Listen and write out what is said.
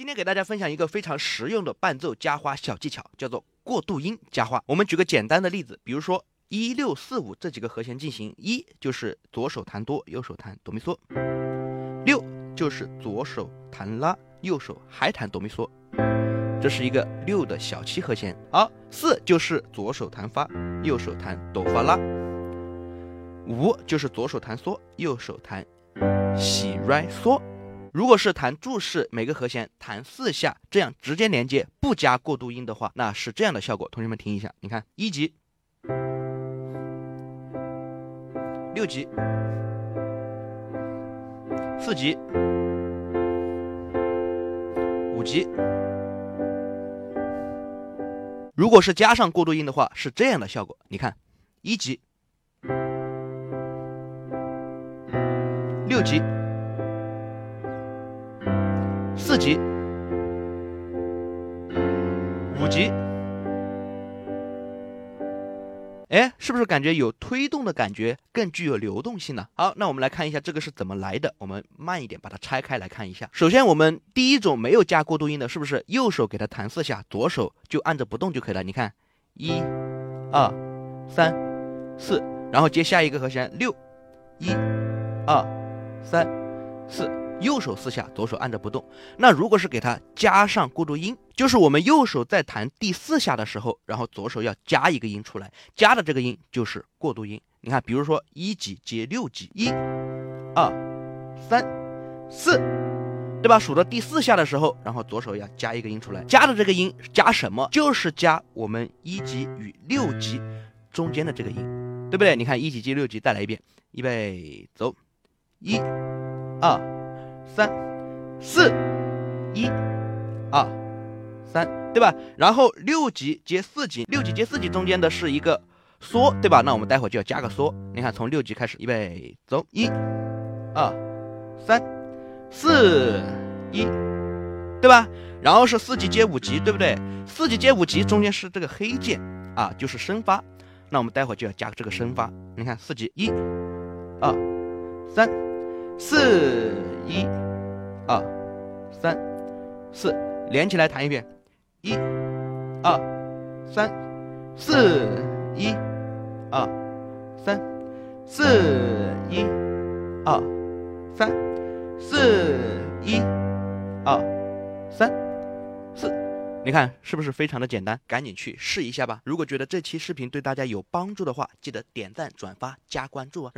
今天给大家分享一个非常实用的伴奏加花小技巧，叫做过渡音加花。我们举个简单的例子，比如说一六四五这几个和弦进行，一就是左手弹哆，右手弹哆咪嗦；六就是左手弹拉，右手还弹哆咪嗦，这是一个六的小七和弦。好，四就是左手弹发，右手弹哆发拉；五就是左手弹嗦，右手弹西来嗦。如果是弹注释，每个和弦弹四下，这样直接连接不加过渡音的话，那是这样的效果。同学们听一下，你看一级、六级、四级、五级。如果是加上过渡音的话，是这样的效果。你看一级、六级。五级，哎，是不是感觉有推动的感觉，更具有流动性呢？好，那我们来看一下这个是怎么来的。我们慢一点把它拆开来看一下。首先，我们第一种没有加过渡音的，是不是右手给它弹四下，左手就按着不动就可以了？你看，一、二、三、四，然后接下一个和弦六，一、二、三、四。右手四下，左手按着不动。那如果是给它加上过渡音，就是我们右手在弹第四下的时候，然后左手要加一个音出来，加的这个音就是过渡音。你看，比如说一级接六级，一、二、三、四，对吧？数到第四下的时候，然后左手要加一个音出来，加的这个音加什么？就是加我们一级与六级中间的这个音，对不对？你看一级接六级，再来一遍，预备走，一、二。三、四、一、二、三，对吧？然后六级接四级，六级接四级中间的是一个嗦，对吧？那我们待会就要加个嗦。你看，从六级开始，预备走，一、二、三、四、一，对吧？然后是四级接五级，对不对？四级接五级中间是这个黑键啊，就是升发。那我们待会就要加这个升发。你看，四级，一、二、三、四、一。二、三、四，连起来弹一遍，一、二、三、四、一、二、三、四、一、二、三、四、一、二、三、四。你看是不是非常的简单？赶紧去试一下吧！如果觉得这期视频对大家有帮助的话，记得点赞、转发、加关注啊！